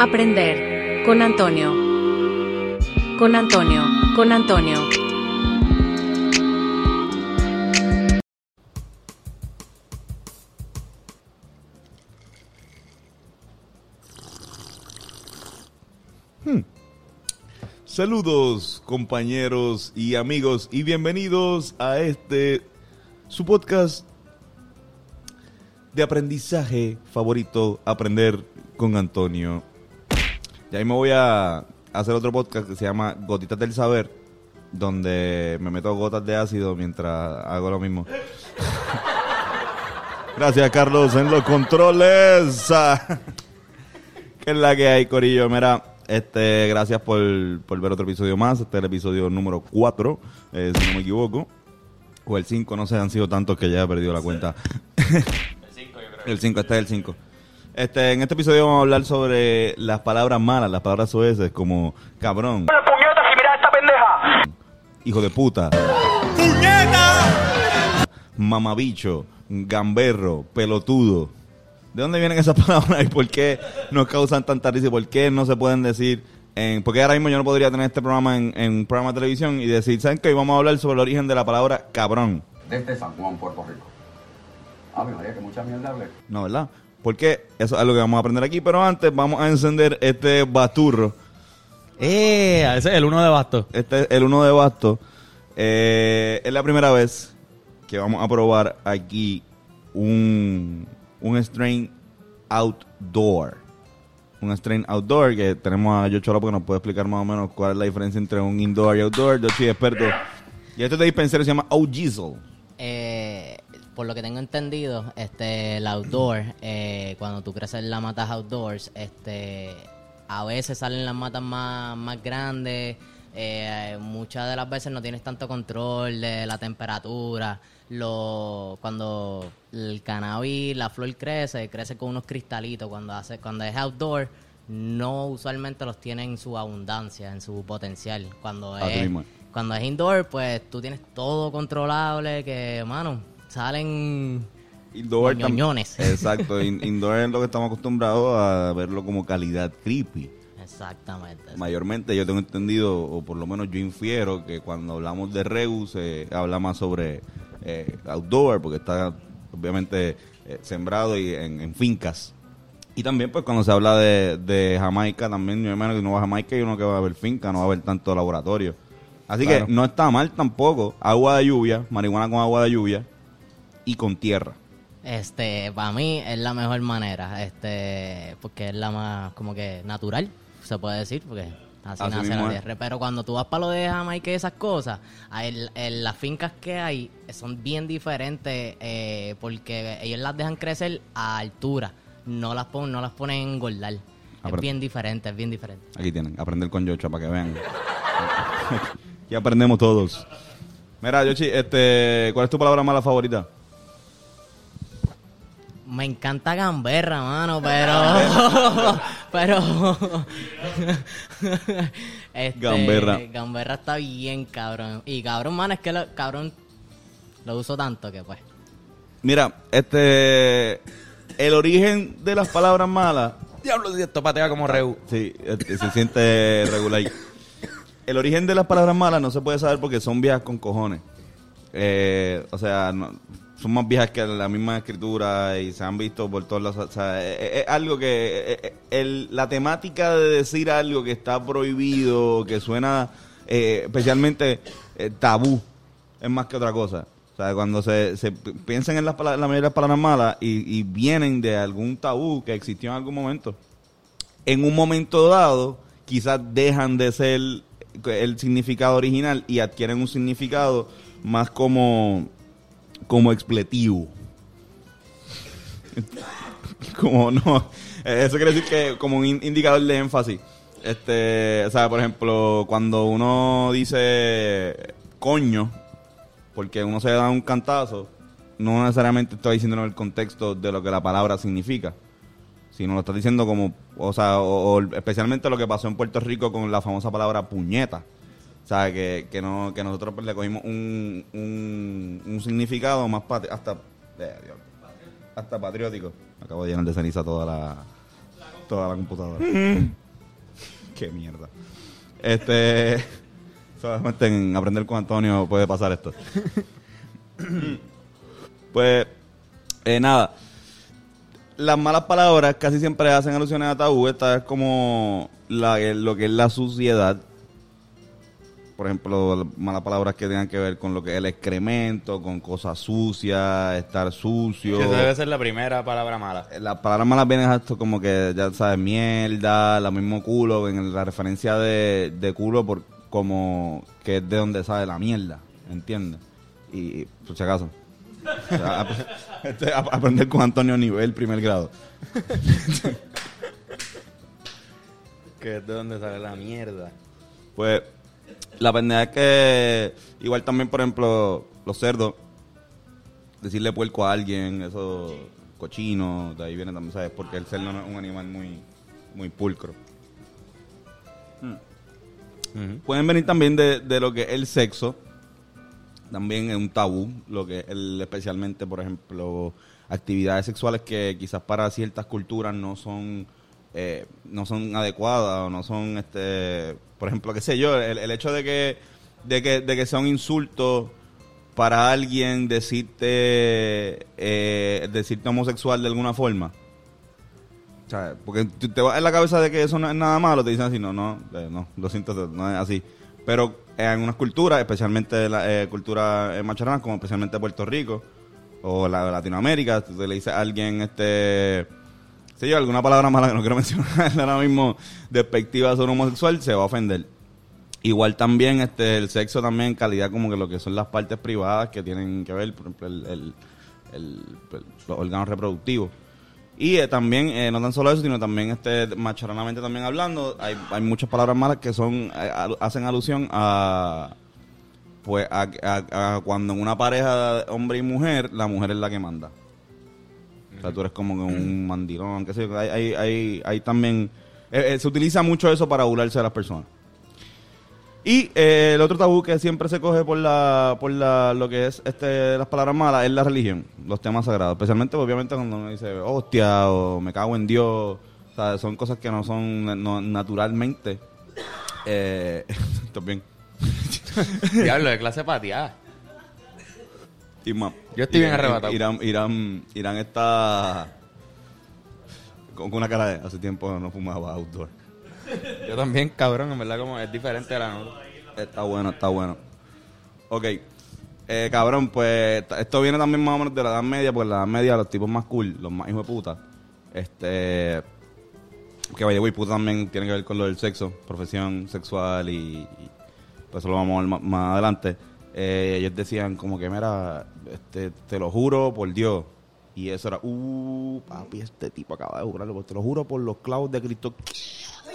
Aprender con Antonio. Con Antonio, con Antonio. Saludos compañeros y amigos y bienvenidos a este su podcast de aprendizaje favorito, Aprender con Antonio. Y ahí me voy a hacer otro podcast que se llama Gotitas del Saber, donde me meto gotas de ácido mientras hago lo mismo. Gracias Carlos en los controles. ¿Qué es la que hay, Corillo? Mira, este, gracias por, por ver otro episodio más. Este es el episodio número 4, eh, si no me equivoco. O el 5, no sé, han sido tantos que ya he perdido la cuenta. El 5, este es el 5. Este, en este episodio vamos a hablar sobre las palabras malas, las palabras sueces, como cabrón, puñeta si mira esta pendeja! hijo de puta, mamabicho, gamberro, pelotudo. ¿De dónde vienen esas palabras y por qué nos causan tanta risa y por qué no se pueden decir en... Porque ahora mismo yo no podría tener este programa en, en un programa de televisión y decir, ¿saben qué? Hoy vamos a hablar sobre el origen de la palabra cabrón. desde San Juan, Puerto Rico. Ah, mi María, que mucha mierda hablé. No, ¿verdad? Porque eso es algo que vamos a aprender aquí, pero antes vamos a encender este baturro. Eh, ese es el uno de basto. Este es el uno de basto. Eh, es la primera vez que vamos a probar aquí un, un strain outdoor. Un strain outdoor que tenemos a Yocho López que nos puede explicar más o menos cuál es la diferencia entre un indoor y outdoor. Yo soy experto. Y este de dispensario se llama O'Gizzle. Eh, por lo que tengo entendido, este, el outdoor, eh, cuando tú creces las matas outdoors, este, a veces salen las matas más, más grandes, eh, muchas de las veces no tienes tanto control de la temperatura. Lo, cuando el cannabis, la flor crece, crece con unos cristalitos. Cuando, hace, cuando es outdoor, no usualmente los tiene en su abundancia, en su potencial. Cuando mismo es. cuando es indoor, pues tú tienes todo controlable, que, mano, salen Indoor ñoñones. Exacto. in- indoor es lo que estamos acostumbrados a verlo como calidad creepy. Exactamente. Mayormente yo tengo entendido, o por lo menos yo infiero, que cuando hablamos de Regu se habla más sobre eh, outdoor, porque está obviamente eh, sembrado y en, en fincas. Y también pues cuando se habla de, de Jamaica, también yo imagino que uno va a Jamaica y uno que va a ver finca, no va a ver tanto laboratorio. Así Claro. que no está mal tampoco. Agua de lluvia, marihuana con agua de lluvia y con tierra. Este, para mí es la mejor manera, este, porque es la más como que natural, se puede decir, porque así, Así nace la tierra. Pero cuando tú vas para lo de Jamaica y esas cosas, hay- en las fincas que hay son bien diferentes eh, porque ellos las dejan crecer a altura, no las ponen, no las ponen a engordar. Ah, Es pero- bien diferente, es bien diferente. Aquí tienen, aprender con Yocha para que vean. y aprendemos todos. Mira, Yoshi, este, ¿cuál es tu palabra mala favorita? Me encanta gamberra, mano, pero. pero. este, Gamberra. Gamberra está bien, cabrón. Y cabrón, mano, es que lo, cabrón lo uso tanto que pues. Mira, este, el origen de las palabras malas, Diablo, si esto patea como Reu. sí, este, se siente regular. El origen de las palabras malas no se puede saber porque son viejas con cojones. Eh, o sea, no- son más viejas que la misma escritura y se han visto por todos lados. O sea, es, es- es algo que... eh, eh, el- la temática de decir algo que está prohibido, que suena eh, especialmente eh, tabú, es más que otra cosa. O sea, cuando se, se pi- piensan en las la mayoría las palabras malas y vienen de algún tabú que existió en algún momento, en un momento dado quizás dejan de ser el significado original y adquieren un significado más como como expletivo. como no, eso quiere decir que como un in- indicador de énfasis. Este, o sea, por ejemplo, cuando uno dice coño, porque uno se da un cantazo, no necesariamente está diciendo en el contexto de lo que la palabra significa sino lo estás diciendo como, o sea, o especialmente lo que pasó en Puerto Rico con la famosa palabra puñeta. O sea, que, que, no, que nosotros pues, le cogimos un, un, un significado más patri- hasta, eh, Dios, hasta patriótico. Acabo de llenar de ceniza toda la... esto a la computadora. Qué mierda. Este. Solamente en aprender con Antonio puede pasar esto. pues, eh, nada. Las malas palabras casi siempre hacen alusiones a tabú. Esta es como la, lo que es la suciedad. Por ejemplo, malas palabras que tengan que ver con lo que es el excremento, con cosas sucias, estar sucio. Esa debe ser la primera palabra mala. Las palabras malas vienen esto como que, ya sabes, mierda, lo mismo culo, en la referencia de, de culo por como que es de donde sale la mierda, ¿entiendes? Y, por si acaso. O sea, ap- este, ap- aprender con Antonio nivel primer grado. Que es de donde sale la mierda. Pues la pendeja es que igual también, por ejemplo, los cerdos, decirle puerco a alguien, eso cochino, de ahí viene también, ¿sabes? Porque el cerdo no es un animal muy, muy pulcro. Ujú. Pueden venir también de, de lo que es el sexo, también es un tabú, lo que es el, especialmente, por ejemplo, actividades sexuales que quizás para ciertas culturas no son eh, no son adecuadas o no son, este por ejemplo, qué sé yo, el, hecho de que, de que de que sea un insulto para alguien decirte eh, decirte homosexual de alguna forma. O sea, porque te vas en la cabeza de que eso no es nada malo, te dicen así, no, no, eh, no, lo siento, no es así. Pero en unas culturas, especialmente la eh, cultura macharrana, como especialmente Puerto Rico o la Latinoamérica, tú le dices a alguien, este, sé yo, alguna palabra mala que no quiero mencionar ahora mismo, despectiva sobre homosexual, se va a ofender. Igual también este el sexo también calidad como que lo que son las partes privadas que tienen que ver, por ejemplo, el, el- el- el- los órganos reproductivos. Y eh, también, eh, no tan solo eso, sino también este macharanamente también hablando, hay, muchas palabras malas que son eh, hacen alusión a pues a, a- a cuando en una pareja hombre y mujer, la mujer es la que manda. O sea, tú eres como un mandilón, qué sé yo. Hay, hay, hay, hay también... eh, eh, se utiliza mucho eso para burlarse de las personas. Y eh, el otro tabú que siempre se coge por la por la, lo que es este las palabras malas es la religión, los temas sagrados. Especialmente, obviamente, cuando uno dice hostia o me cago en Dios. O sea, son cosas que no son no- naturalmente. Eh, bien. Diablo, de clase pateada. Más. Yo estoy bien arrebatado. Irán, Irán, Irán está con una cara de hace tiempo no fumaba outdoor. Yo también, cabrón, en verdad, como es diferente a la nota. Está bueno, está bueno. Ok. Eh, cabrón, pues esto viene también más o menos de la Edad Media, porque la Edad Media los tipos más cool, los más hijos de puta, este... Que vaya, güey, puta también tiene que ver con lo del sexo, profesión sexual y... y pues eso lo vamos a ver más, más adelante. Eh, ellos decían como que, mira, este, te lo juro por Dios. Y eso era, uh, papi, este tipo acaba de jurarlo, te lo juro por los clavos de Cristo.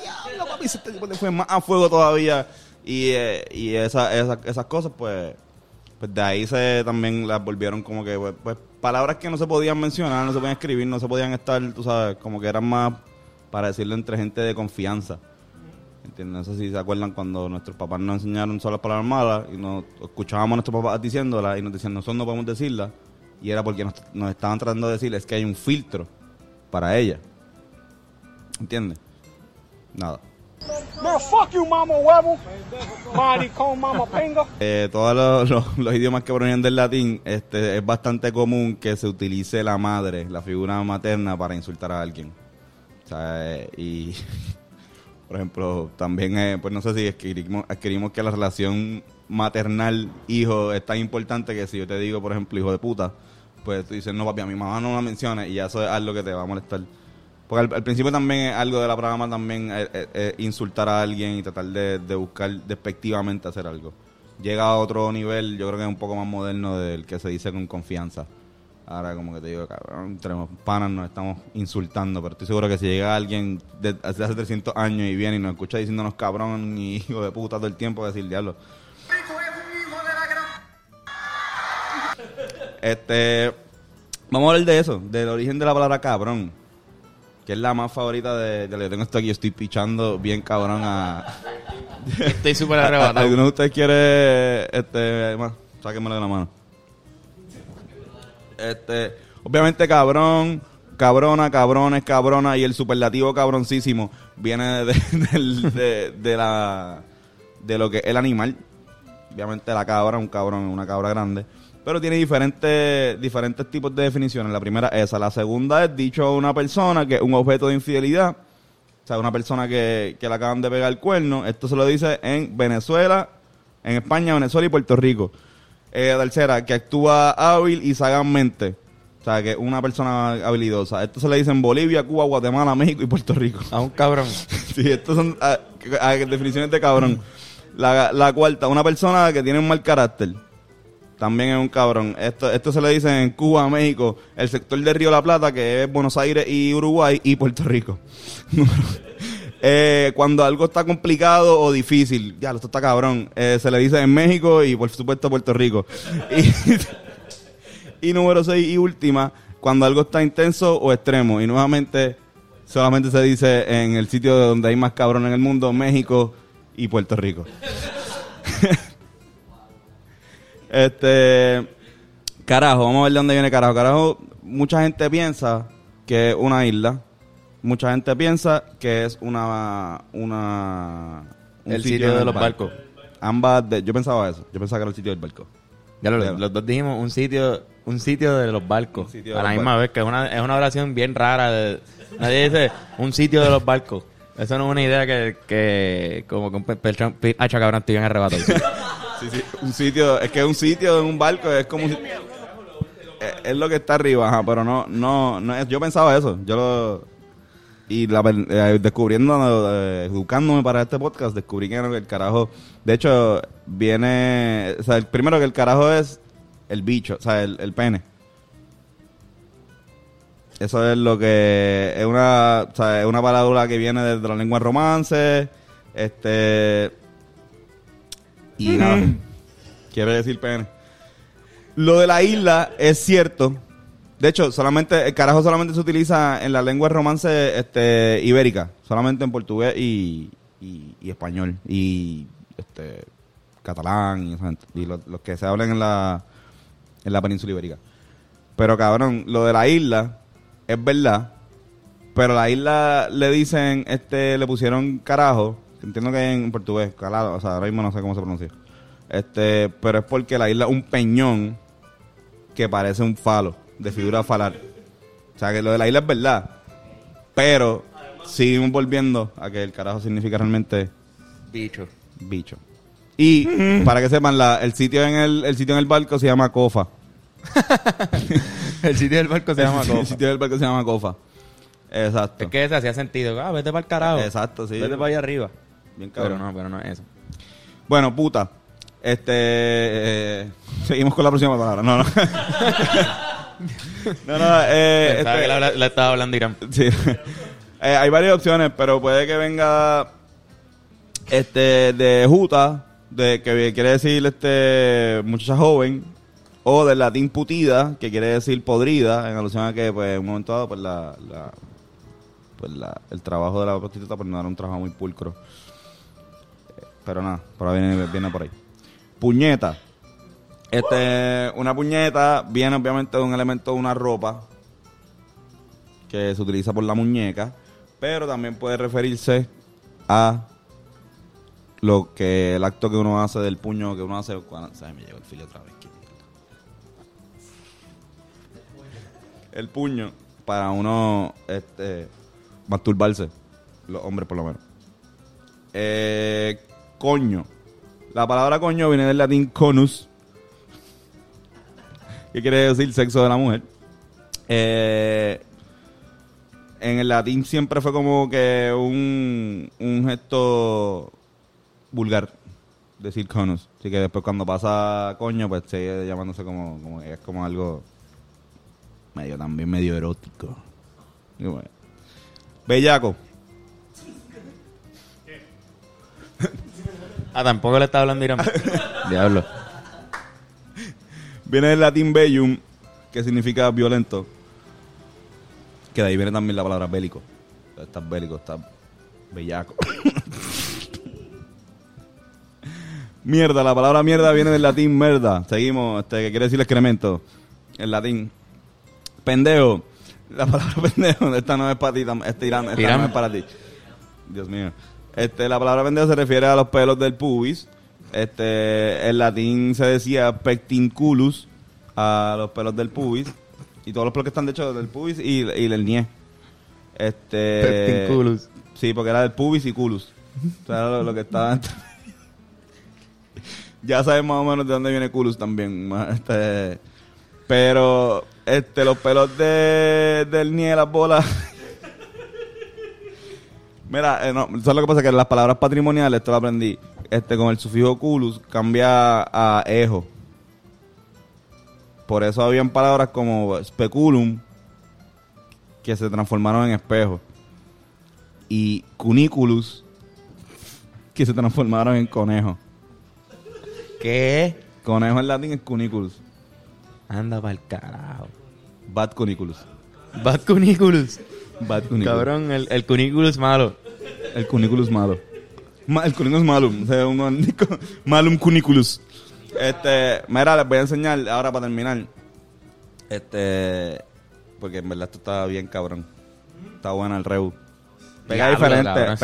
Diablo, papi, ese tipo le fue más a fuego todavía. Y, eh, y esa- esa- esas cosas, pues, pues de ahí se también las volvieron como que, pues, pues, palabras que no se podían mencionar, no se podían escribir, no se podían estar, tú sabes, como que eran más para decirlo entre gente de confianza. ¿Entiendes? No sé si se acuerdan cuando nuestros papás nos enseñaron solo las palabras malas y nos escuchábamos a nuestros papás diciéndolas y nos decían, nosotros no podemos decirlas. Y era porque nos, nos estaban tratando de decir, es que hay un filtro para ella. ¿Entiendes? Nada. Man, fuck you, mama huevo. Maricón, mama pinga. Eh, todos los, los- los idiomas que provienen del latín, este, es bastante común que se utilice la madre, la figura materna, para insultar a alguien. O sea, eh, y, por ejemplo, también, eh, pues no sé si adquirimos, adquirimos que la relación maternal-hijo es tan importante que si yo te digo, por ejemplo, hijo de puta, pues tú dices, no, papi, a mi mamá no la menciones y ya eso es algo que te va a molestar. Porque al, principio también es algo de la programa también eh, eh, eh, insultar a alguien y tratar de, de buscar despectivamente hacer algo. Llega a otro nivel, yo creo que es un poco más moderno del que se dice con confianza. Ahora como que te digo, cabrón, entre panas nos estamos insultando, pero estoy seguro que si llega alguien de, hace 300 años y viene y nos escucha diciéndonos cabrón y hijo de puta todo el tiempo, decir diablo. Este, vamos a hablar de eso, del origen de la palabra cabrón, que es la más favorita de, de yo tengo esto aquí, yo estoy pichando bien cabrón a... Estoy súper ¿A- a- arrebatado. ¿Alguno de ustedes quiere, este, más, sáquenmelo de la mano? Este, obviamente cabrón, cabrona, cabrones, cabrona y el superlativo cabroncísimo viene de, la de lo que es el animal. Obviamente la cabra, un cabrón, una cabra grande. Pero tiene diferentes, diferentes tipos de definiciones. La primera es esa. La segunda es dicho a una persona que es un objeto de infidelidad. O sea, una persona que, que le acaban de pegar el cuerno. Esto se lo dice en Venezuela, en España, Venezuela y Puerto Rico. Eh, tercera, que actúa hábil y sagazmente. O sea, que es una persona habilidosa. Esto se le dice en Bolivia, Cuba, Guatemala, México y Puerto Rico. A un cabrón. Sí, estos son ah, ah, definiciones de cabrón. La, la cuarta, una persona que tiene un mal carácter. También es un cabrón. Esto, esto se le dice en Cuba, México, el sector de Río La Plata, que es Buenos Aires y Uruguay y Puerto Rico. Eh, cuando algo está complicado o difícil, ya, esto está cabrón, eh, se le dice en México y por supuesto Puerto Rico. Y, y número seis y última, cuando algo está intenso o extremo. Y nuevamente solamente se dice en el sitio donde hay más cabrón en el mundo, México y Puerto Rico. este, carajo, vamos a ver de dónde viene carajo. Carajo, mucha gente piensa que es una isla. Mucha gente piensa que es una, una un El sitio de los barco. barcos. Ambas, de- yo pensaba eso. Yo pensaba que era el sitio del barco. Ya lo, Claro. los dos dijimos un sitio, un sitio de los barcos. De a la misma vez, que es una, es una oración bien rara. de- nadie dice un sitio de los barcos. Eso no es una idea que, que como que un pe- pechón, pi- hacha cabrón, estoy bien arrebatado. Sí, sí, un sitio, es que un sitio en un barco es como un si- es, es lo que está arriba, ajá, pero no, no, no es- yo pensaba eso, yo lo y la, eh, descubriendo, eh, educándome para este podcast, descubrí que el carajo, de hecho, viene, o sea, el primero que el carajo es el bicho, o sea, el, el pene. Eso es lo que es una, o sea, es una palabra que viene desde la lengua romance, este y nada, quiere decir pene. Lo de la isla es cierto. De hecho, solamente el carajo solamente se utiliza en la lengua romance este, ibérica, solamente en portugués y, español y este catalán y, los que se hablan en la en la península ibérica. Pero cabrón, lo de la isla es verdad, pero la isla le dicen este le pusieron carajo, entiendo que en portugués, calado, o sea, ahora mismo no sé cómo se pronuncia. Este, pero es porque la isla es un peñón que parece un falo, de figura falar. O sea, que lo de la isla es verdad. Pero seguimos volviendo a que el carajo significa realmente Bicho. bicho. Y para que sepan, la, el sitio en el, el sitio en el barco se llama Cofa. El sitio del barco se llama El Cofa. sitio del barco se llama Cofa. Exacto. Es que ese hacía sentido. Ah, vete para el carajo. Exacto, sí. Vete para allá arriba. Bien Pero cabrón. no, pero no es eso. Bueno, puta. Este. eh, seguimos con la próxima palabra. No, no. no, no. Eh, este- que le estaba hablando Irán. Sí. Eh, hay varias opciones, pero puede que venga este de juta, de que quiere decir este muchacha joven, o del latín putida, que quiere decir podrida, en alusión a que pues en un momento dado pues la, la- pues la- el trabajo de la prostituta pues no era un trabajo muy pulcro. Pero nada, por ahí viene, viene por ahí. Puñeta. Este, una puñeta viene obviamente de un elemento de una ropa que se utiliza por la muñeca, pero también puede referirse a lo que el acto que uno hace del puño que uno hace cuando Ay, me llegó el filo otra vez. qué. El puño para uno este masturbarse, los hombres por lo menos. Eh, coño. La palabra coño viene del latín conus, que quiere decir sexo de la mujer. Eh, en el latín siempre fue como que un, un gesto vulgar decir conus. Así que después cuando pasa coño, pues sigue llamándose como, como es como algo medio también medio erótico. Y bueno. Bellaco. Ah, tampoco le estaba hablando Irán. Diablo. Viene del latín bellum, que significa violento. Que de ahí viene también la palabra bélico. Estás bélico, estás bellaco. mierda, la palabra mierda viene del latín merda. Seguimos, este, que quiere decir excremento. En latín. Pendejo. La palabra pendejo, esta no es para ti, esta, esta no es para ti. Dios mío. Este, la palabra pendejo se refiere a los pelos del pubis. Este, en latín se decía pectinculus a los pelos del pubis. Y todos los pelos que están de hecho del pubis y, y del nie. Este, Pectinculus. Sí, porque era del pubis y culus. O sea, era lo, lo que estaba ya sabes más o menos de dónde viene culus también. Este, pero este, los pelos de, del nie, las bolas. Mira, eh, no, ¿sabes lo que pasa? Que las palabras patrimoniales, esto lo aprendí, este, con el sufijo culus cambia a ejo. Por eso habían palabras como speculum que se transformaron en espejo. Y cuniculus que se transformaron en conejo. ¿Qué? Conejo en latín es cuniculus. Anda pa'l carajo. Bad cuniculus. Bad Cuniculus. Bad cuniculus. Cabrón, el, el Cuniculus malo. El cuniculus malo. El cuniculus malum. O sea, un, malum cuniculus. Este, mira, les voy a enseñar ahora para terminar. Este, porque en verdad esto está bien cabrón. Está buena el reu. Pega Diablo, diferente,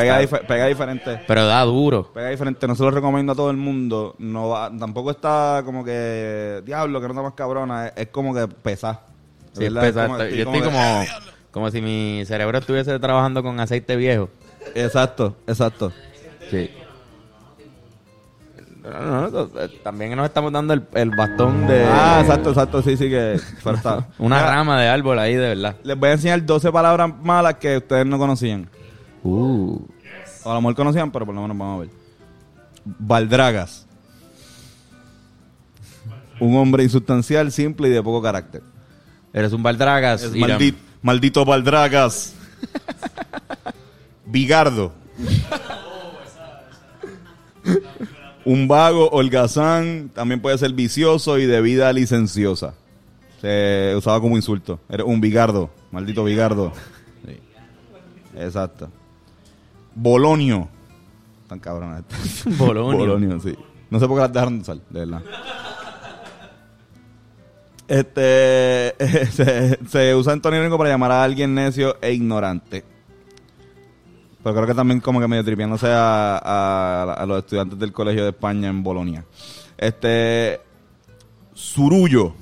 pega, diferente. Pero da duro. Pega diferente, no se lo recomiendo a todo el mundo. No va- tampoco está como que diablo, que no está más cabrona. Es, es como que pesa. Sí, es. Es como- Yo estoy que- como, como si mi cerebro estuviese trabajando con aceite viejo. Exacto, exacto. Sí. No, no, no, eh, también nos estamos dando el, el bastón de Ah, exacto, exacto, sí, sí que una rama de árbol ahí, de verdad. Les voy a enseñar 12 palabras malas que ustedes no conocían. Uh. O a lo mejor conocían, pero por lo menos vamos a ver. Baldragas. Un hombre insustancial, simple y de poco carácter. Eres un baldragas. Es Irán. maldi- maldito Baldragas. Bigardo. Un vago, holgazán, también puede ser vicioso y de vida licenciosa. Se usaba como insulto. Eres un bigardo, maldito bigardo. Sí. Exacto. Bolonio. Tan cabronas estas. Bolonio. Bolonio, sí. No sé por qué las dejaron de usar, de verdad. Este se, se usa en Tony para llamar a alguien necio e ignorante. Pero creo que también como que medio tripiándose a, a- a los estudiantes del colegio de España en Bolonia. Este surullo.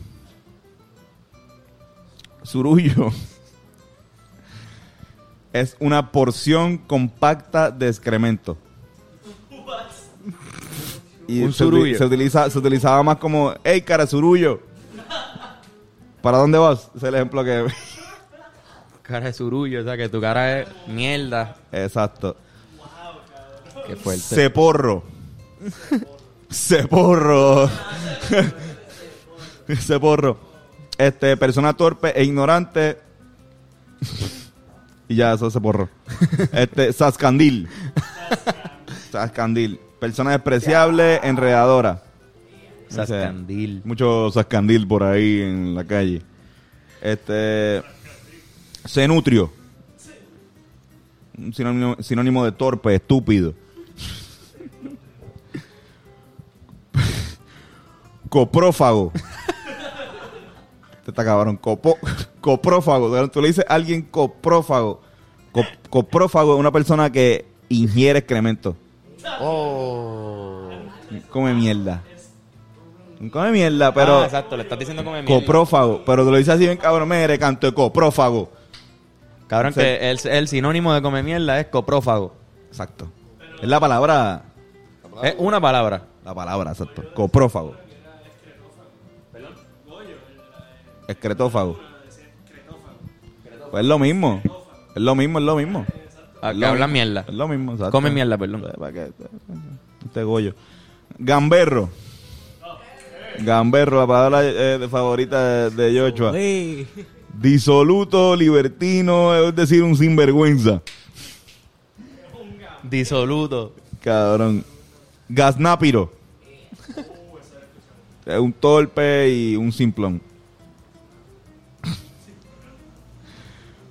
Surullo. Es una porción compacta de excremento. Y Un se, surullo. se utiliza, se utilizaba más como, hey, cara, surullo. ¿Para dónde vas? Es el ejemplo que... Cara de surullo, o sea que tu cara es mierda. Exacto. Qué fuerte. Ceporro. Ceporro. Ceporro. Este, persona torpe e ignorante. y ya, eso es ceporro. Este, sascandil. Sascandil. Persona despreciable, enredadora. Sascandil. Mucho sascandil por ahí en la calle. Este. Cenutrio. Un sinónimo, sinónimo de torpe, estúpido. Coprófago. Este está cabrón. Copo- coprófago. Tú le dices a alguien coprófago. Co- coprófago es una persona que ingiere excremento. Oh. Come mierda. Come mierda, pero. Ah, exacto, le estás diciendo como mierda. Coprófago. Pero te lo dices así bien cabrón. Mire, canto de coprófago. Cabrón, Sí. que el, el sinónimo de come mierda es coprófago. Exacto. Es la palabra. Es una palabra. La palabra, exacto. Coprófago. Excretófago. Pues es lo mismo. Es lo mismo, es lo mismo. Ah, Es que mismo. mierda. Es lo mismo, exacto. Come mierda, perdón. ¿Para qué? Este Goyo. Gamberro. Gamberro, la palabra eh, favorita de, de Joshua. Disoluto, libertino, es decir, un sinvergüenza. Disoluto. Cabrón. Gaznápiro. Es un torpe y un simplón.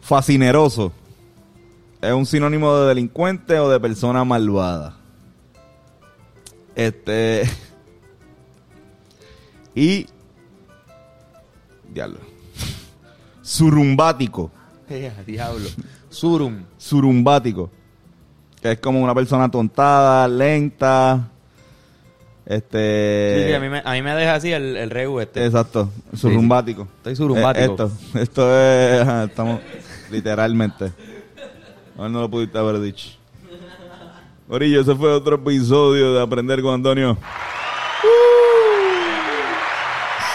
Fascineroso. Es un sinónimo de delincuente o de persona malvada. Este. Y. Diablo. Surumbático. Diablo. Surum. Surumbático. Que es como una persona tontada, lenta. Este. Sí, sí, a mí me, a mí me deja así el, el regu este. Exacto, surumbático. Estoy surumbático. Eh, esto, esto es. ajá, estamos literalmente. A ver, no lo pudiste haber dicho. Orillo, ese fue otro episodio de Aprender con Antonio.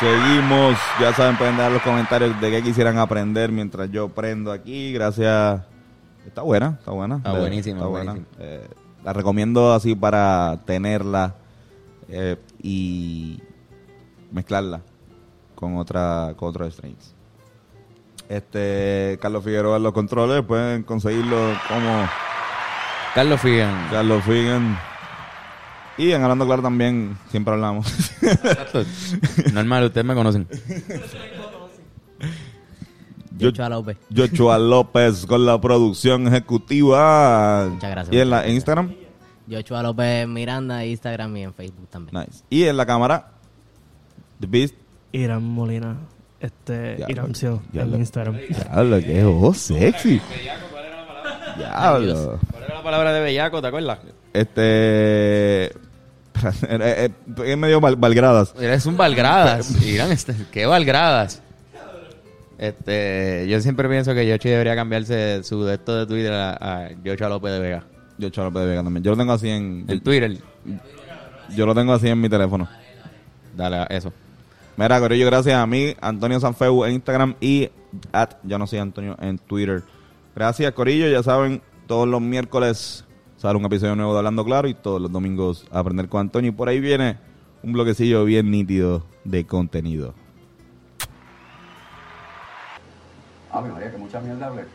Seguimos, ya saben, pueden dejar los comentarios de qué quisieran aprender mientras yo prendo aquí. Gracias. Está buena, está buena. Está buenísima, está buena. Eh, la recomiendo así para tenerla eh, y mezclarla con otra con otros strings. Este Carlos Figueroa en los controles pueden conseguirlo como Carlos Figan. Carlos Figan y en hablando claro también siempre hablamos. Exacto. Normal, ustedes me conocen. Yo- Yochoa López. Joshua López con la producción ejecutiva. Muchas gracias, Y en la en Instagram, Yochoa López Miranda, Instagram y en Facebook también. nice. Y en la cámara The Beast. Irán Molina, este, Ya, ya en lo- Instagram. Diablo, qué voz sexy. Diablo. ¿Cuál era la palabra de bellaco, te acuerdas? Este. eh, eh, Es medio val- valgradas. Eres un Valgradas. Irán, este, ¿qué Valgradas? Este, yo siempre pienso que Yoshi debería cambiarse su de esto de Twitter a, a Yocho López de Vega. Yo Cholo López de Vega también. Yo lo tengo así en. En Twitter. Yo lo tengo así en mi teléfono. Dale eso. Mira, Corillo, gracias a mí, Antonio Sanfeu en Instagram y at yo no soy Antonio en Twitter. Gracias, Corillo. Ya saben, todos los miércoles sale un episodio nuevo de Hablando Claro y todos los domingos aprender con Antonio. Y por ahí viene un bloquecillo bien nítido de contenido. A mí, María, que mucha mierda hablé.